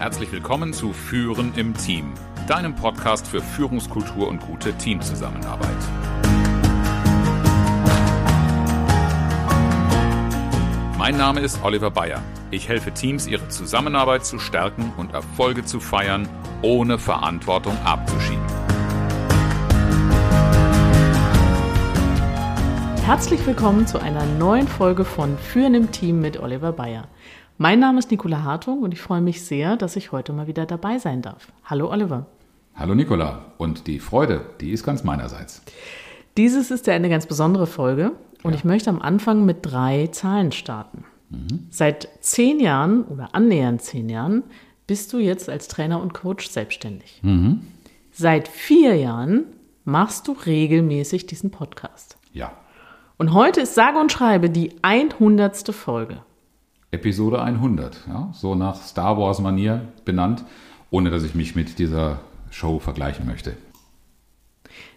Herzlich willkommen zu Führen im Team, deinem Podcast für Führungskultur und gute Teamzusammenarbeit. Mein Name ist Oliver Bayer. Ich helfe Teams, ihre Zusammenarbeit zu stärken und Erfolge zu feiern, ohne Verantwortung abzuschieben. Herzlich willkommen zu einer neuen Folge von Führen im Team mit Oliver Bayer. Mein Name ist Nicola Hartung und ich freue mich sehr, dass ich heute mal wieder dabei sein darf. Hallo Oliver. Hallo Nicola. Und die Freude, die ist ganz meinerseits. Dieses ist ja eine ganz besondere Folge und ja. ich möchte am Anfang mit drei Zahlen starten. Mhm. Seit zehn Jahren oder annähernd zehn Jahren bist du jetzt als Trainer und Coach selbstständig. Mhm. Seit vier Jahren machst du regelmäßig diesen Podcast. Ja. Und heute ist sage und schreibe die 100. Folge. Episode 100, ja, so nach Star Wars Manier benannt, ohne dass ich mich mit dieser Show vergleichen möchte.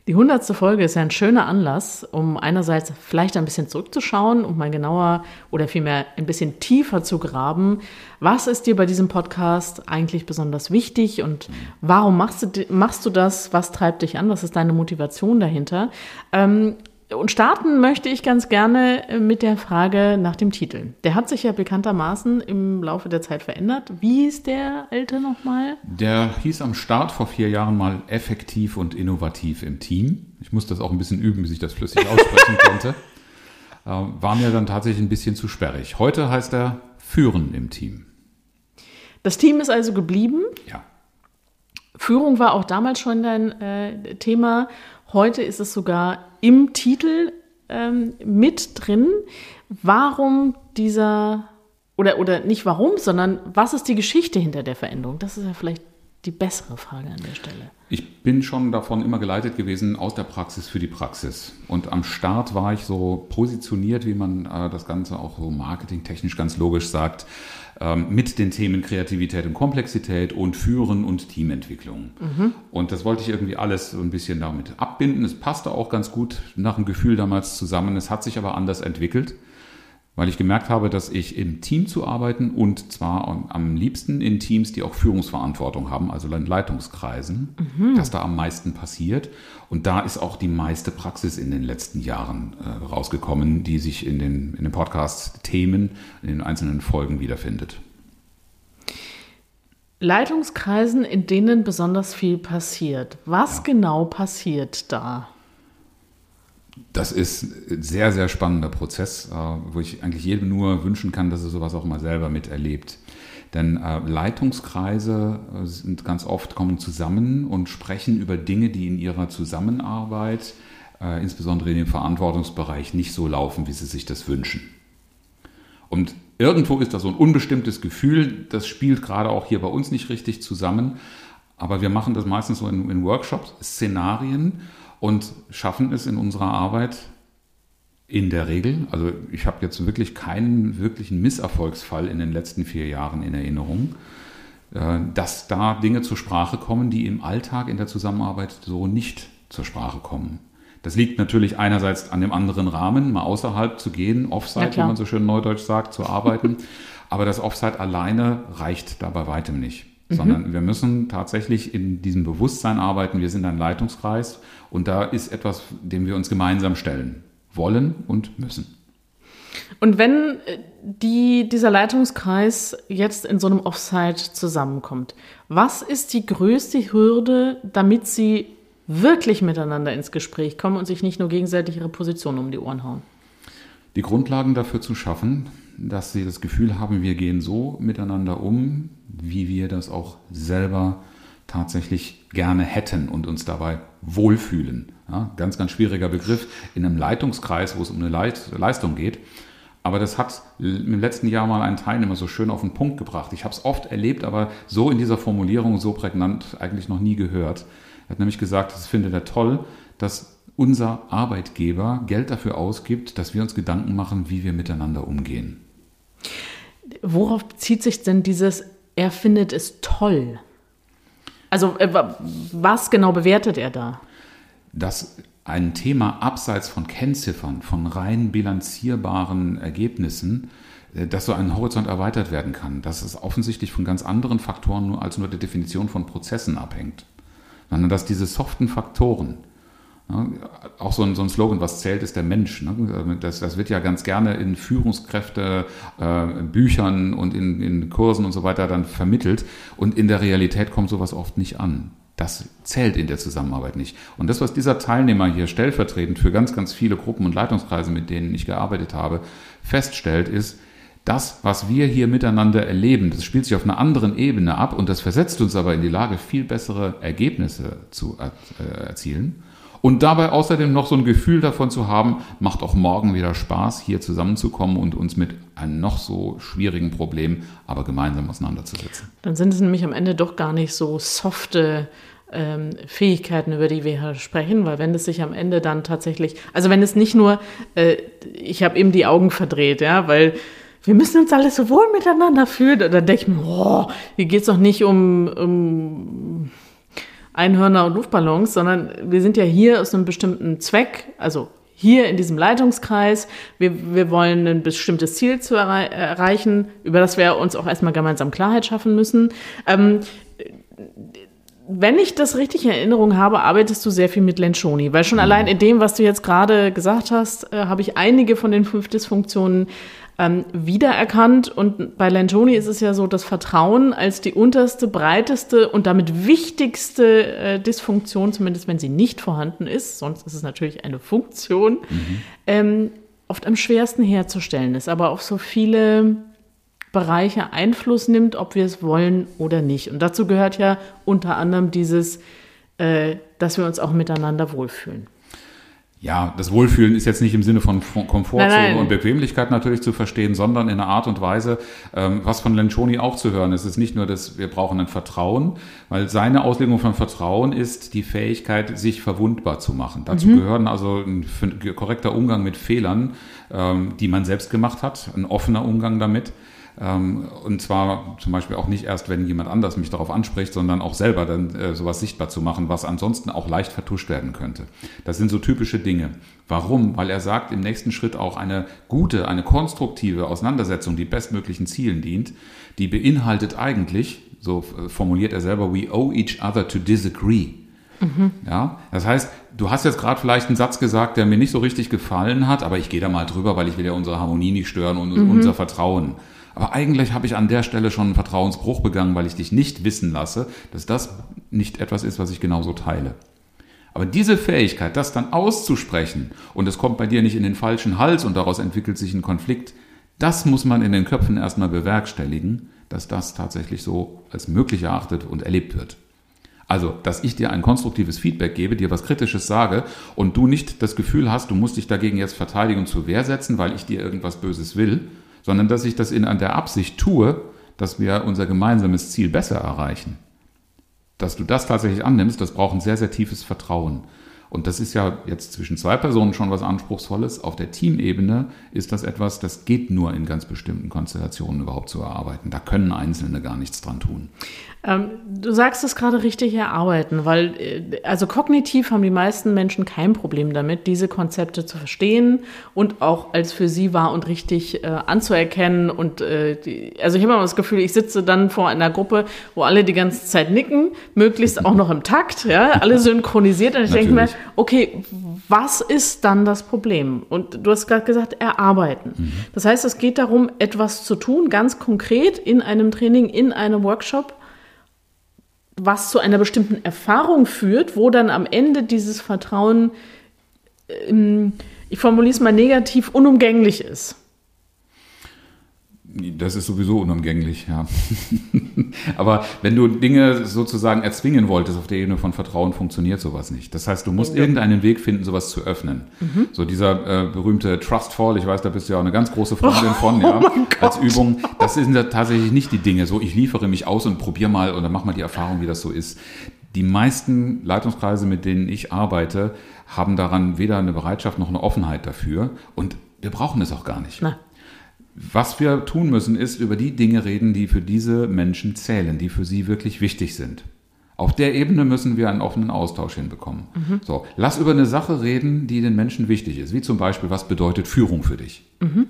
Die hundertste Folge ist ja ein schöner Anlass, um einerseits vielleicht ein bisschen zurückzuschauen, um mal genauer oder vielmehr ein bisschen tiefer zu graben. Was ist dir bei diesem Podcast eigentlich besonders wichtig und warum machst du, machst du das? Was treibt dich an? Was ist deine Motivation dahinter? Ähm, und starten möchte ich ganz gerne äh, mit der Frage nach dem Titel. Der hat sich ja bekanntermaßen im Laufe der Zeit verändert. Wie hieß der alte nochmal? Der hieß am Start vor vier Jahren mal effektiv und innovativ im Team. Ich musste das auch ein bisschen üben, bis ich das flüssig aussprechen konnte. Äh, war mir dann tatsächlich ein bisschen zu sperrig. Heute heißt er Führen im Team. Das Team ist also geblieben. Ja. Führung war auch damals schon dein äh, Thema. Heute ist es sogar im Titel ähm, mit drin. Warum dieser, oder, oder nicht warum, sondern was ist die Geschichte hinter der Veränderung? Das ist ja vielleicht die bessere Frage an der Stelle. Ich bin schon davon immer geleitet gewesen, aus der Praxis für die Praxis. Und am Start war ich so positioniert, wie man äh, das Ganze auch so marketingtechnisch ganz logisch sagt, mit den Themen Kreativität und Komplexität und Führen und Teamentwicklung. Mhm. Und das wollte ich irgendwie alles so ein bisschen damit abbinden. Es passte auch ganz gut nach dem Gefühl damals zusammen. Es hat sich aber anders entwickelt weil ich gemerkt habe, dass ich im Team zu arbeiten und zwar am liebsten in Teams, die auch Führungsverantwortung haben, also in Leitungskreisen, mhm. dass da am meisten passiert. Und da ist auch die meiste Praxis in den letzten Jahren äh, rausgekommen, die sich in den, in den Podcast-Themen, in den einzelnen Folgen wiederfindet. Leitungskreisen, in denen besonders viel passiert. Was ja. genau passiert da? Das ist ein sehr, sehr spannender Prozess, äh, wo ich eigentlich jedem nur wünschen kann, dass er sowas auch mal selber miterlebt. Denn äh, Leitungskreise äh, sind ganz oft kommen zusammen und sprechen über Dinge, die in ihrer Zusammenarbeit, insbesondere in dem Verantwortungsbereich, nicht so laufen, wie sie sich das wünschen. Und irgendwo ist da so ein unbestimmtes Gefühl, das spielt gerade auch hier bei uns nicht richtig zusammen. Aber wir machen das meistens so in, in Workshops, Szenarien und schaffen es in unserer Arbeit in der Regel, also ich habe jetzt wirklich keinen wirklichen Misserfolgsfall in den letzten vier Jahren in Erinnerung, äh, dass da Dinge zur Sprache kommen, die im Alltag in der Zusammenarbeit so nicht zur Sprache kommen. Das liegt natürlich einerseits an dem anderen Rahmen, mal außerhalb zu gehen, Offside, wie man so schön neudeutsch sagt, zu arbeiten. Aber das Offside alleine reicht da bei weitem nicht sondern mhm. wir müssen tatsächlich in diesem Bewusstsein arbeiten. Wir sind ein Leitungskreis und da ist etwas, dem wir uns gemeinsam stellen wollen und müssen. Und wenn äh, die, dieser Leitungskreis jetzt in so einem Offside zusammenkommt, was ist die größte Hürde, damit sie wirklich miteinander ins Gespräch kommen und sich nicht nur gegenseitig ihre Position um die Ohren hauen? Die Grundlagen dafür zu schaffen, dass sie das Gefühl haben, wir gehen so miteinander um, wie wir das auch selber tatsächlich gerne hätten und uns dabei wohlfühlen. Ja, ganz, ganz schwieriger Begriff in einem Leitungskreis, wo es um eine Leit Leistung geht. Aber das hat im letzten Jahr mal ein Teilnehmer so schön auf den Punkt gebracht. Ich habe es oft erlebt, aber so in dieser Formulierung, so prägnant eigentlich noch nie gehört. Er hat nämlich gesagt, das findet er toll, dass unser Arbeitgeber Geld dafür ausgibt, dass wir uns Gedanken machen, wie wir miteinander umgehen. Worauf bezieht sich denn dieses, er findet es toll? Also äh, was genau bewertet er da? Dass ein Thema abseits von Kennziffern, von rein bilanzierbaren Ergebnissen äh, dass so ein Horizont erweitert werden kann, dass es offensichtlich von ganz anderen Faktoren nur als nur der Definition von Prozessen abhängt, sondern dass diese soften Faktoren, auch so ein, so ein, Slogan, was zählt, ist der Mensch. Ne? Das, das, wird ja ganz gerne in Führungskräfte, äh, Büchern und in, in, Kursen und so weiter dann vermittelt. Und in der Realität kommt sowas oft nicht an. Das zählt in der Zusammenarbeit nicht. Und das, was dieser Teilnehmer hier stellvertretend für ganz, ganz viele Gruppen und Leitungskreise, mit denen ich gearbeitet habe, feststellt, ist, das, was wir hier miteinander erleben, das spielt sich auf einer anderen Ebene ab und das versetzt uns aber in die Lage, viel bessere Ergebnisse zu äh, erzielen. Und dabei außerdem noch so ein Gefühl davon zu haben, macht auch morgen wieder Spaß, hier zusammenzukommen und uns mit einem noch so schwierigen Problem, aber gemeinsam auseinanderzusetzen. Dann sind es nämlich am Ende doch gar nicht so softe ähm, Fähigkeiten, über die wir hier sprechen, weil wenn es sich am Ende dann tatsächlich, also wenn es nicht nur, äh, ich habe eben die Augen verdreht, ja, weil wir müssen uns alle so wohl miteinander fühlen. Dann denke ich mir, boah, hier geht es doch nicht um, um Einhörner und Luftballons, sondern wir sind ja hier aus einem bestimmten Zweck, also hier in diesem Leitungskreis. Wir, wir wollen ein bestimmtes Ziel zu errei erreichen, über das wir uns auch erstmal gemeinsam Klarheit schaffen müssen. Ähm, wenn ich das richtig in Erinnerung habe, arbeitest du sehr viel mit Lenchoni, weil schon mhm. allein in dem, was du jetzt gerade gesagt hast, äh, habe ich einige von den fünf Dysfunktionen ähm, wiedererkannt. Und bei Lencioni ist es ja so, dass Vertrauen als die unterste, breiteste und damit wichtigste äh, Dysfunktion, zumindest wenn sie nicht vorhanden ist, sonst ist es natürlich eine Funktion, mhm. ähm, oft am schwersten herzustellen ist, aber auf so viele Bereiche Einfluss nimmt, ob wir es wollen oder nicht. Und dazu gehört ja unter anderem dieses, äh, dass wir uns auch miteinander wohlfühlen. Ja, das Wohlfühlen ist jetzt nicht im Sinne von Komfortzone und Bequemlichkeit natürlich zu verstehen, sondern in einer Art und Weise, ähm, was von Lencioni auch zu hören ist. Es ist nicht nur, dass wir brauchen ein Vertrauen, weil seine Auslegung von Vertrauen ist die Fähigkeit, sich verwundbar zu machen. Dazu mhm. gehören also ein korrekter Umgang mit Fehlern, ähm, die man selbst gemacht hat, ein offener Umgang damit und zwar zum Beispiel auch nicht erst, wenn jemand anders mich darauf anspricht, sondern auch selber dann äh, sowas sichtbar zu machen, was ansonsten auch leicht vertuscht werden könnte. Das sind so typische Dinge. Warum? Weil er sagt, im nächsten Schritt auch eine gute, eine konstruktive Auseinandersetzung, die bestmöglichen Zielen dient, die beinhaltet eigentlich, so äh, formuliert er selber, we owe each other to disagree. Mhm. Ja, das heißt, du hast jetzt gerade vielleicht einen Satz gesagt, der mir nicht so richtig gefallen hat, aber ich gehe da mal drüber, weil ich will ja unsere Harmonie nicht stören und mhm. unser Vertrauen. Aber eigentlich habe ich an der Stelle schon einen Vertrauensbruch begangen, weil ich dich nicht wissen lasse, dass das nicht etwas ist, was ich genauso teile. Aber diese Fähigkeit, das dann auszusprechen und es kommt bei dir nicht in den falschen Hals und daraus entwickelt sich ein Konflikt, das muss man in den Köpfen erstmal bewerkstelligen, dass das tatsächlich so als möglich erachtet und erlebt wird. Also, dass ich dir ein konstruktives Feedback gebe, dir was Kritisches sage und du nicht das Gefühl hast, du musst dich dagegen jetzt verteidigen und zur Wehr setzen, weil ich dir irgendwas Böses will, sondern dass ich das in an der Absicht tue, dass wir unser gemeinsames Ziel besser erreichen. Dass du das tatsächlich annimmst, das braucht ein sehr, sehr tiefes Vertrauen. Und das ist ja jetzt zwischen zwei Personen schon was Anspruchsvolles. Auf der Teamebene ist das etwas, das geht nur in ganz bestimmten Konstellationen überhaupt zu erarbeiten. Da können Einzelne gar nichts dran tun. Ähm, du sagst es gerade richtig erarbeiten, weil äh, also kognitiv haben die meisten Menschen kein Problem damit, diese Konzepte zu verstehen und auch als für sie wahr und richtig äh, anzuerkennen. Und äh, die, also ich habe immer das Gefühl, ich sitze dann vor einer Gruppe, wo alle die ganze Zeit nicken, möglichst auch noch im Takt, ja, alle synchronisiert. Und ich denke mir, okay, was ist dann das Problem? Und du hast gerade gesagt, erarbeiten. Mhm. Das heißt, es geht darum, etwas zu tun, ganz konkret in einem Training, in einem Workshop was zu einer bestimmten Erfahrung führt, wo dann am Ende dieses Vertrauen, ähm, ich formuliere es mal negativ, unumgänglich ist. Das ist sowieso unumgänglich, ja. Aber wenn du Dinge sozusagen erzwingen wolltest auf der Ebene von Vertrauen, funktioniert sowas nicht. Das heißt, du musst ja. irgendeinen Weg finden, sowas zu öffnen. Mhm. So dieser äh, berühmte Trust Fall, ich weiß, da bist du ja auch eine ganz große Freundin oh, von, ja, oh als Übung. Das sind ja tatsächlich nicht die Dinge. So, ich liefere mich aus und probier mal oder mach mal die Erfahrung, wie das so ist. Die meisten Leitungskreise, mit denen ich arbeite, haben daran weder eine Bereitschaft noch eine Offenheit dafür. Und wir brauchen es auch gar nicht. Na. Was wir tun müssen, ist über die Dinge reden, die für diese Menschen zählen, die für sie wirklich wichtig sind. Auf der Ebene müssen wir einen offenen Austausch hinbekommen. Mhm. So, lass über eine Sache reden, die den Menschen wichtig ist, wie zum Beispiel, was bedeutet Führung für dich? Mhm.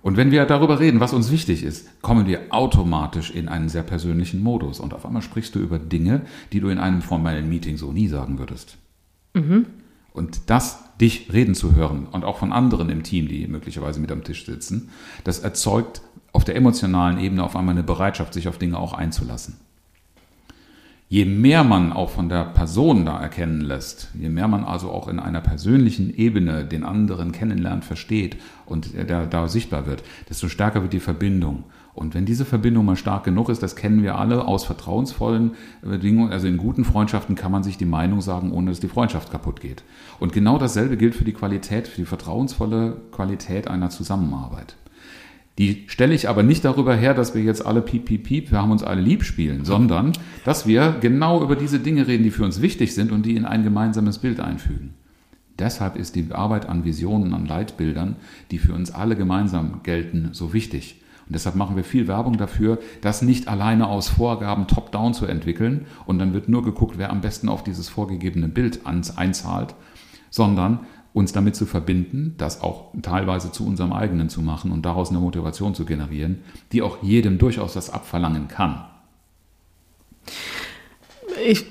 Und wenn wir darüber reden, was uns wichtig ist, kommen wir automatisch in einen sehr persönlichen Modus. Und auf einmal sprichst du über Dinge, die du in einem formellen Meeting so nie sagen würdest. Mhm. Und das, dich reden zu hören und auch von anderen im Team, die möglicherweise mit am Tisch sitzen, das erzeugt auf der emotionalen Ebene auf einmal eine Bereitschaft, sich auf Dinge auch einzulassen je mehr man auch von der Person da erkennen lässt, je mehr man also auch in einer persönlichen Ebene den anderen kennenlernt, versteht und der da sichtbar wird, desto stärker wird die Verbindung. Und wenn diese Verbindung mal stark genug ist, das kennen wir alle aus vertrauensvollen Bedingungen, also in guten Freundschaften kann man sich die Meinung sagen, ohne dass die Freundschaft kaputt geht. Und genau dasselbe gilt für die Qualität, für die vertrauensvolle Qualität einer Zusammenarbeit. Die stelle ich aber nicht darüber her, dass wir jetzt alle piep, piep, piep, wir haben uns alle lieb spielen, sondern dass wir genau über diese Dinge reden, die für uns wichtig sind und die in ein gemeinsames Bild einfügen. Deshalb ist die Arbeit an Visionen, an Leitbildern, die für uns alle gemeinsam gelten, so wichtig. Und deshalb machen wir viel Werbung dafür, das nicht alleine aus Vorgaben top-down zu entwickeln und dann wird nur geguckt, wer am besten auf dieses vorgegebene Bild einzahlt, sondern uns damit zu verbinden, das auch teilweise zu unserem eigenen zu machen und daraus eine Motivation zu generieren, die auch jedem durchaus das abverlangen kann. Ich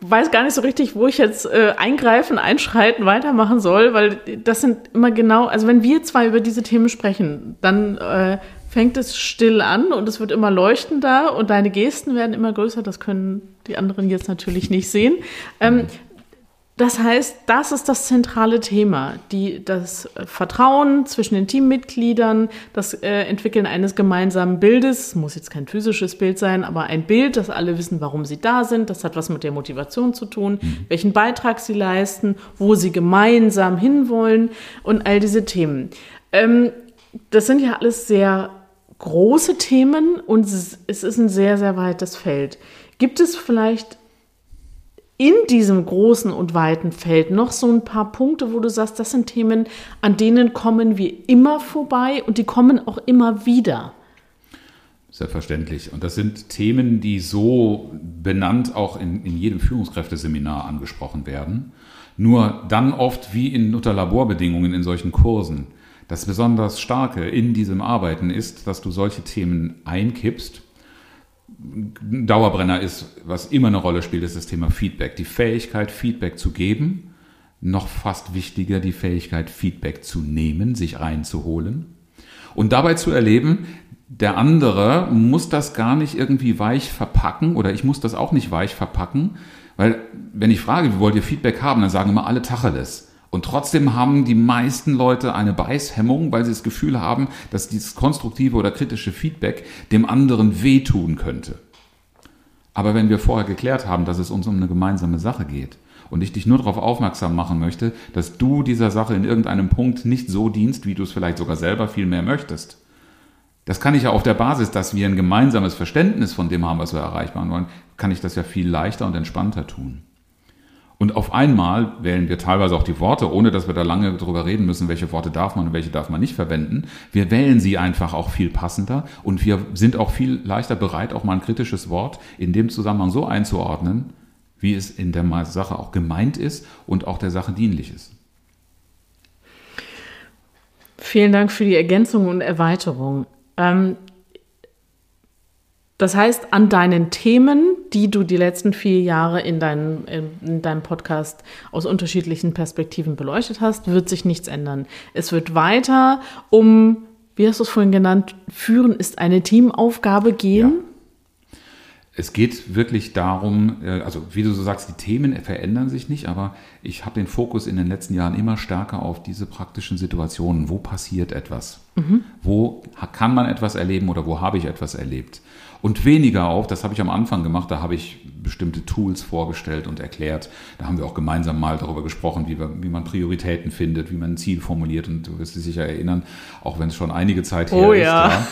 weiß gar nicht so richtig, wo ich jetzt äh, eingreifen, einschreiten, weitermachen soll, weil das sind immer genau, also wenn wir zwei über diese Themen sprechen, dann äh, fängt es still an und es wird immer leuchtender und deine Gesten werden immer größer. Das können die anderen jetzt natürlich nicht sehen. Ähm, das heißt, das ist das zentrale Thema, die, das Vertrauen zwischen den Teammitgliedern, das äh, Entwickeln eines gemeinsamen Bildes, muss jetzt kein physisches Bild sein, aber ein Bild, dass alle wissen, warum sie da sind, das hat was mit der Motivation zu tun, mhm. welchen Beitrag sie leisten, wo sie gemeinsam hinwollen und all diese Themen. Ähm, das sind ja alles sehr große Themen und es ist ein sehr, sehr weites Feld. Gibt es vielleicht in diesem großen und weiten Feld noch so ein paar Punkte, wo du sagst, das sind Themen, an denen kommen wir immer vorbei und die kommen auch immer wieder? Selbstverständlich. Und das sind Themen, die so benannt auch in, in jedem Führungskräfteseminar angesprochen werden. Nur dann oft wie in unter Laborbedingungen in solchen Kursen. Das besonders Starke in diesem Arbeiten ist, dass du solche Themen einkippst Dauerbrenner ist, was immer eine Rolle spielt, ist das Thema Feedback. Die Fähigkeit, Feedback zu geben, noch fast wichtiger, die Fähigkeit, Feedback zu nehmen, sich reinzuholen und dabei zu erleben, der andere muss das gar nicht irgendwie weich verpacken oder ich muss das auch nicht weich verpacken, weil wenn ich frage, wie wollt ihr Feedback haben, dann sagen immer alle Tacheles. Und trotzdem haben die meisten Leute eine Beißhemmung, weil sie das Gefühl haben, dass dieses konstruktive oder kritische Feedback dem anderen wehtun könnte. Aber wenn wir vorher geklärt haben, dass es uns um eine gemeinsame Sache geht und ich dich nur darauf aufmerksam machen möchte, dass du dieser Sache in irgendeinem Punkt nicht so dienst, wie du es vielleicht sogar selber viel mehr möchtest. Das kann ich ja auf der Basis, dass wir ein gemeinsames Verständnis von dem haben, was wir erreichen wollen, kann ich das ja viel leichter und entspannter tun. Und auf einmal wählen wir teilweise auch die Worte, ohne dass wir da lange drüber reden müssen, welche Worte darf man und welche darf man nicht verwenden. Wir wählen sie einfach auch viel passender und wir sind auch viel leichter bereit, auch mal ein kritisches Wort in dem Zusammenhang so einzuordnen, wie es in der Sache auch gemeint ist und auch der Sache dienlich ist. Vielen Dank für die Ergänzung und Erweiterung. Ähm, das heißt, an deinen Themen, die du die letzten vier Jahre in, deinem, in deinem Podcast aus unterschiedlichen Perspektiven beleuchtet hast, wird sich nichts ändern. Es wird weiter um, wie hast du es vorhin genannt, führen ist eine Teamaufgabe gehen. Ja. Es geht wirklich darum, äh, also wie du so sagst, die Themen verändern sich nicht, aber ich habe den Fokus in den letzten Jahren immer stärker auf diese praktischen Situationen. Wo passiert etwas? Mhm. Wo kann man etwas erleben oder wo habe ich etwas erlebt? Und weniger auch, das habe ich am Anfang gemacht, da habe ich bestimmte Tools vorgestellt und erklärt. Da haben wir auch gemeinsam mal darüber gesprochen, wie, wir, wie man Prioritäten findet, wie man ein Ziel formuliert. Und du wirst dich sicher erinnern, auch wenn es schon einige Zeit her oh, ist. Ja. ja.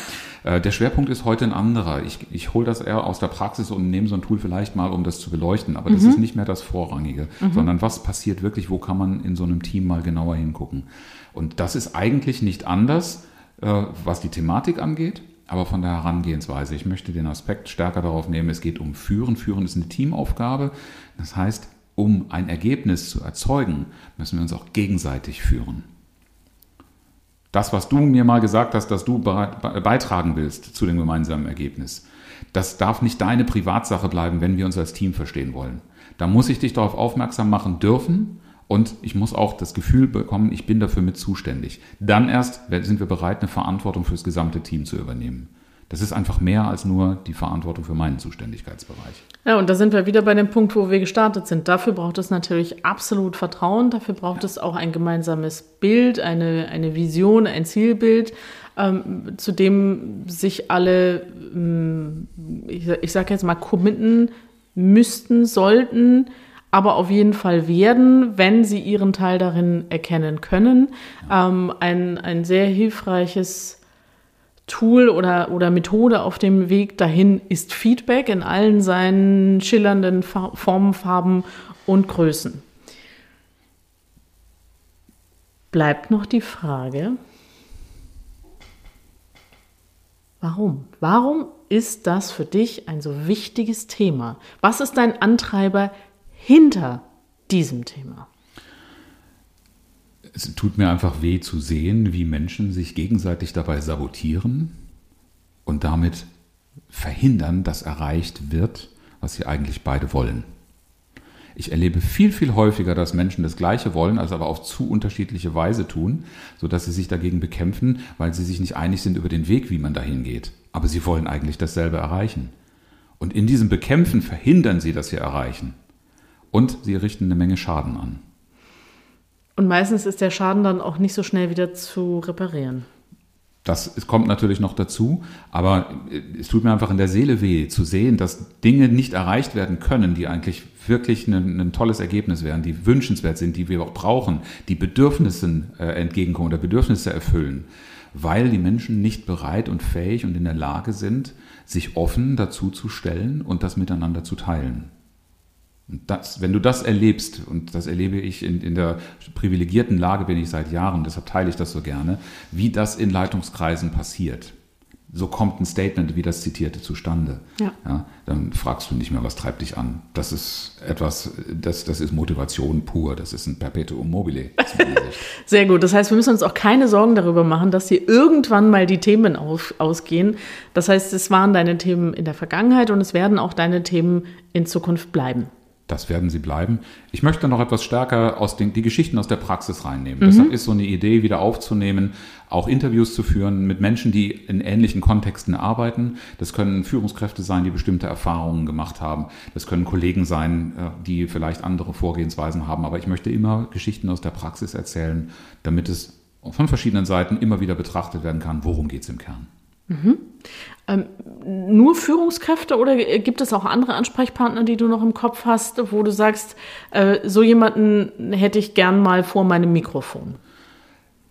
Äh, der Schwerpunkt ist heute ein anderer. Ich, ich hole das eher aus der Praxis und nehme so ein Tool vielleicht mal, um das zu beleuchten. Aber mhm. das ist nicht mehr das Vorrangige, mhm. sondern was passiert wirklich, wo kann man in so einem Team mal genauer hingucken. Und das ist eigentlich nicht anders, äh, was die Thematik angeht aber von der Herangehensweise. Ich möchte den Aspekt stärker darauf nehmen, es geht um Führen. Führen ist eine Teamaufgabe. Das heißt, um ein Ergebnis zu erzeugen, müssen wir uns auch gegenseitig führen. Das, was du mir mal gesagt hast, dass du beitragen willst zu dem gemeinsamen Ergebnis, das darf nicht deine Privatsache bleiben, wenn wir uns als Team verstehen wollen. Da muss ich dich darauf aufmerksam machen dürfen und ich muss auch das Gefühl bekommen, ich bin dafür mit zuständig. Dann erst sind wir bereit, eine Verantwortung fürs gesamte Team zu übernehmen. Das ist einfach mehr als nur die Verantwortung für meinen Zuständigkeitsbereich. Ja, und da sind wir wieder bei dem Punkt, wo wir gestartet sind. Dafür braucht es natürlich absolut Vertrauen, dafür braucht ja. es auch ein gemeinsames Bild, eine, eine Vision, ein Zielbild, ähm, zu dem sich alle, ähm, ich, ich sage jetzt mal, committen müssten, sollten, aber auf jeden Fall werden, wenn sie ihren Teil darin erkennen können. Ähm, ein, ein sehr hilfreiches Tool oder, oder Methode auf dem Weg dahin ist Feedback in allen seinen schillernden Formen, Farben und Größen. Bleibt noch die Frage, warum? Warum ist das für dich ein so wichtiges Thema? Was ist dein Antreiber hinter diesem Thema? es tut mir einfach weh zu sehen, wie Menschen sich gegenseitig dabei sabotieren und damit verhindern, dass erreicht wird, was sie eigentlich beide wollen. Ich erlebe viel, viel häufiger, dass Menschen das Gleiche wollen, also aber auf zu unterschiedliche Weise tun, sodass sie sich dagegen bekämpfen, weil sie sich nicht einig sind über den Weg, wie man dahin geht. Aber sie wollen eigentlich dasselbe erreichen. Und in diesem Bekämpfen verhindern sie, dass sie erreichen. Und sie richten eine Menge Schaden an. Und meistens ist der Schaden dann auch nicht so schnell wieder zu reparieren. Das kommt natürlich noch dazu, aber es tut mir einfach in der Seele weh zu sehen, dass Dinge nicht erreicht werden können, die eigentlich wirklich ein, ein tolles Ergebnis wären, die wünschenswert sind, die wir auch brauchen, die Bedürfnissen äh, entgegenkommen oder Bedürfnisse erfüllen, weil die Menschen nicht bereit und fähig und in der Lage sind, sich offen dazu zu stellen und das miteinander zu teilen. Das, wenn du das erlebst, und das erlebe ich in, in, der privilegierten Lage, bin ich seit Jahren, deshalb teile ich das so gerne, wie das in Leitungskreisen passiert. So kommt ein Statement wie das zitierte zustande. Ja. ja. dann fragst du nicht mehr, was treibt dich an. Das ist etwas, das, das ist Motivation pur, das ist ein Perpetuum mobile. Sehr gut. Das heißt, wir müssen uns auch keine Sorgen darüber machen, dass hier irgendwann mal die Themen auf, ausgehen. Das heißt, es waren deine Themen in der Vergangenheit und es werden auch deine Themen in Zukunft bleiben. Das werden sie bleiben. Ich möchte noch etwas stärker aus den, die Geschichten aus der Praxis reinnehmen. Mhm. Deshalb ist so eine Idee wieder aufzunehmen, auch Interviews zu führen mit Menschen, die in ähnlichen Kontexten arbeiten. Das können Führungskräfte sein, die bestimmte Erfahrungen gemacht haben. Das können Kollegen sein, äh, die vielleicht andere Vorgehensweisen haben. Aber ich möchte immer Geschichten aus der Praxis erzählen, damit es von verschiedenen Seiten immer wieder betrachtet werden kann, worum geht es im Kern. Mhm. Ähm, nur Führungskräfte oder gibt es auch andere Ansprechpartner, die du noch im Kopf hast, wo du sagst, äh, so jemanden hätte ich gern mal vor meinem Mikrofon?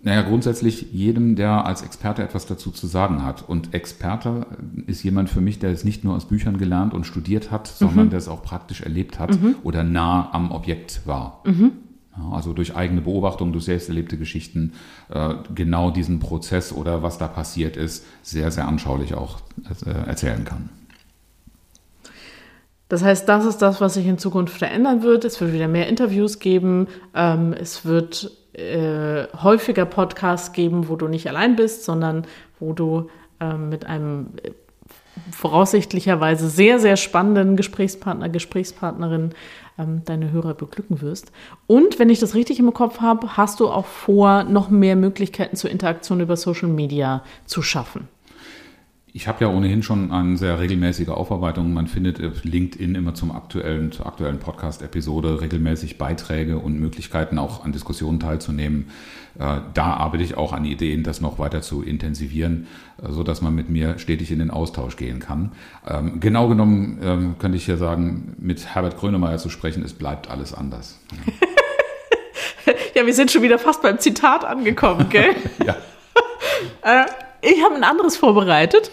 Naja, grundsätzlich jedem, der als Experte etwas dazu zu sagen hat. Und Experte ist jemand für mich, der es nicht nur aus Büchern gelernt und studiert hat, sondern mhm. der es auch praktisch erlebt hat mhm. oder nah am Objekt war. Mhm also durch eigene Beobachtung, durch selbst erlebte Geschichten, äh, genau diesen Prozess oder was da passiert ist, sehr, sehr anschaulich auch äh, erzählen kann. Das heißt, das ist das, was sich in Zukunft verändern wird. Es wird wieder mehr Interviews geben. Ähm, es wird äh, häufiger Podcasts geben, wo du nicht allein bist, sondern wo du ähm, mit einem voraussichtlicherweise sehr, sehr spannenden Gesprächspartner, Gesprächspartnerin ähm, deine Hörer beglücken wirst. Und wenn ich das richtig im Kopf habe, hast du auch vor, noch mehr Möglichkeiten zur Interaktion über Social Media zu schaffen. Ich habe ja ohnehin schon eine sehr regelmäßige Aufarbeitung. Man findet auf LinkedIn immer zum aktuellen, zur aktuellen Podcast-Episode regelmäßig Beiträge und Möglichkeiten, auch an Diskussionen teilzunehmen. Äh, da arbeite ich auch an Ideen, das noch weiter zu intensivieren, äh, so dass man mit mir stetig in den Austausch gehen kann. Ähm, genau genommen ähm, könnte ich hier sagen, mit Herbert Grönemeyer zu sprechen, es bleibt alles anders. ja, wir sind schon wieder fast beim Zitat angekommen, gell? ja. Äh, ich habe ein anderes vorbereitet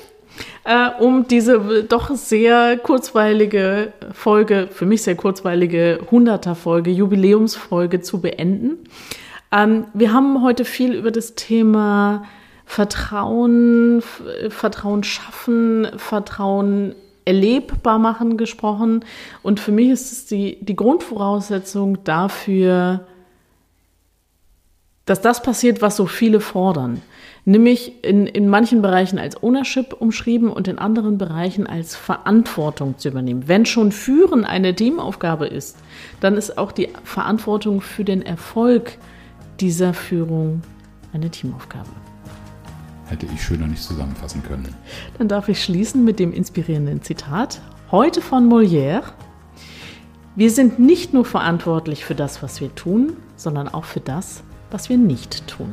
äh, um diese doch sehr kurzweilige Folge, für mich sehr kurzweilige 100er-Folge, Jubiläumsfolge zu beenden. Ähm, wir haben heute viel über das Thema Vertrauen, Vertrauen schaffen, Vertrauen erlebbar machen gesprochen. Und für mich ist es die, die Grundvoraussetzung dafür, dass das passiert, was so viele fordern. Nämlich in, in manchen Bereichen als Ownership umschrieben und in anderen Bereichen als Verantwortung zu übernehmen. Wenn schon Führen eine Teamaufgabe ist, dann ist auch die Verantwortung für den Erfolg dieser Führung eine Teamaufgabe. Hätte ich schöner nicht zusammenfassen können. Dann darf ich schließen mit dem inspirierenden Zitat, heute von Molière. Wir sind nicht nur verantwortlich für das, was wir tun, sondern auch für das, was wir nicht tun.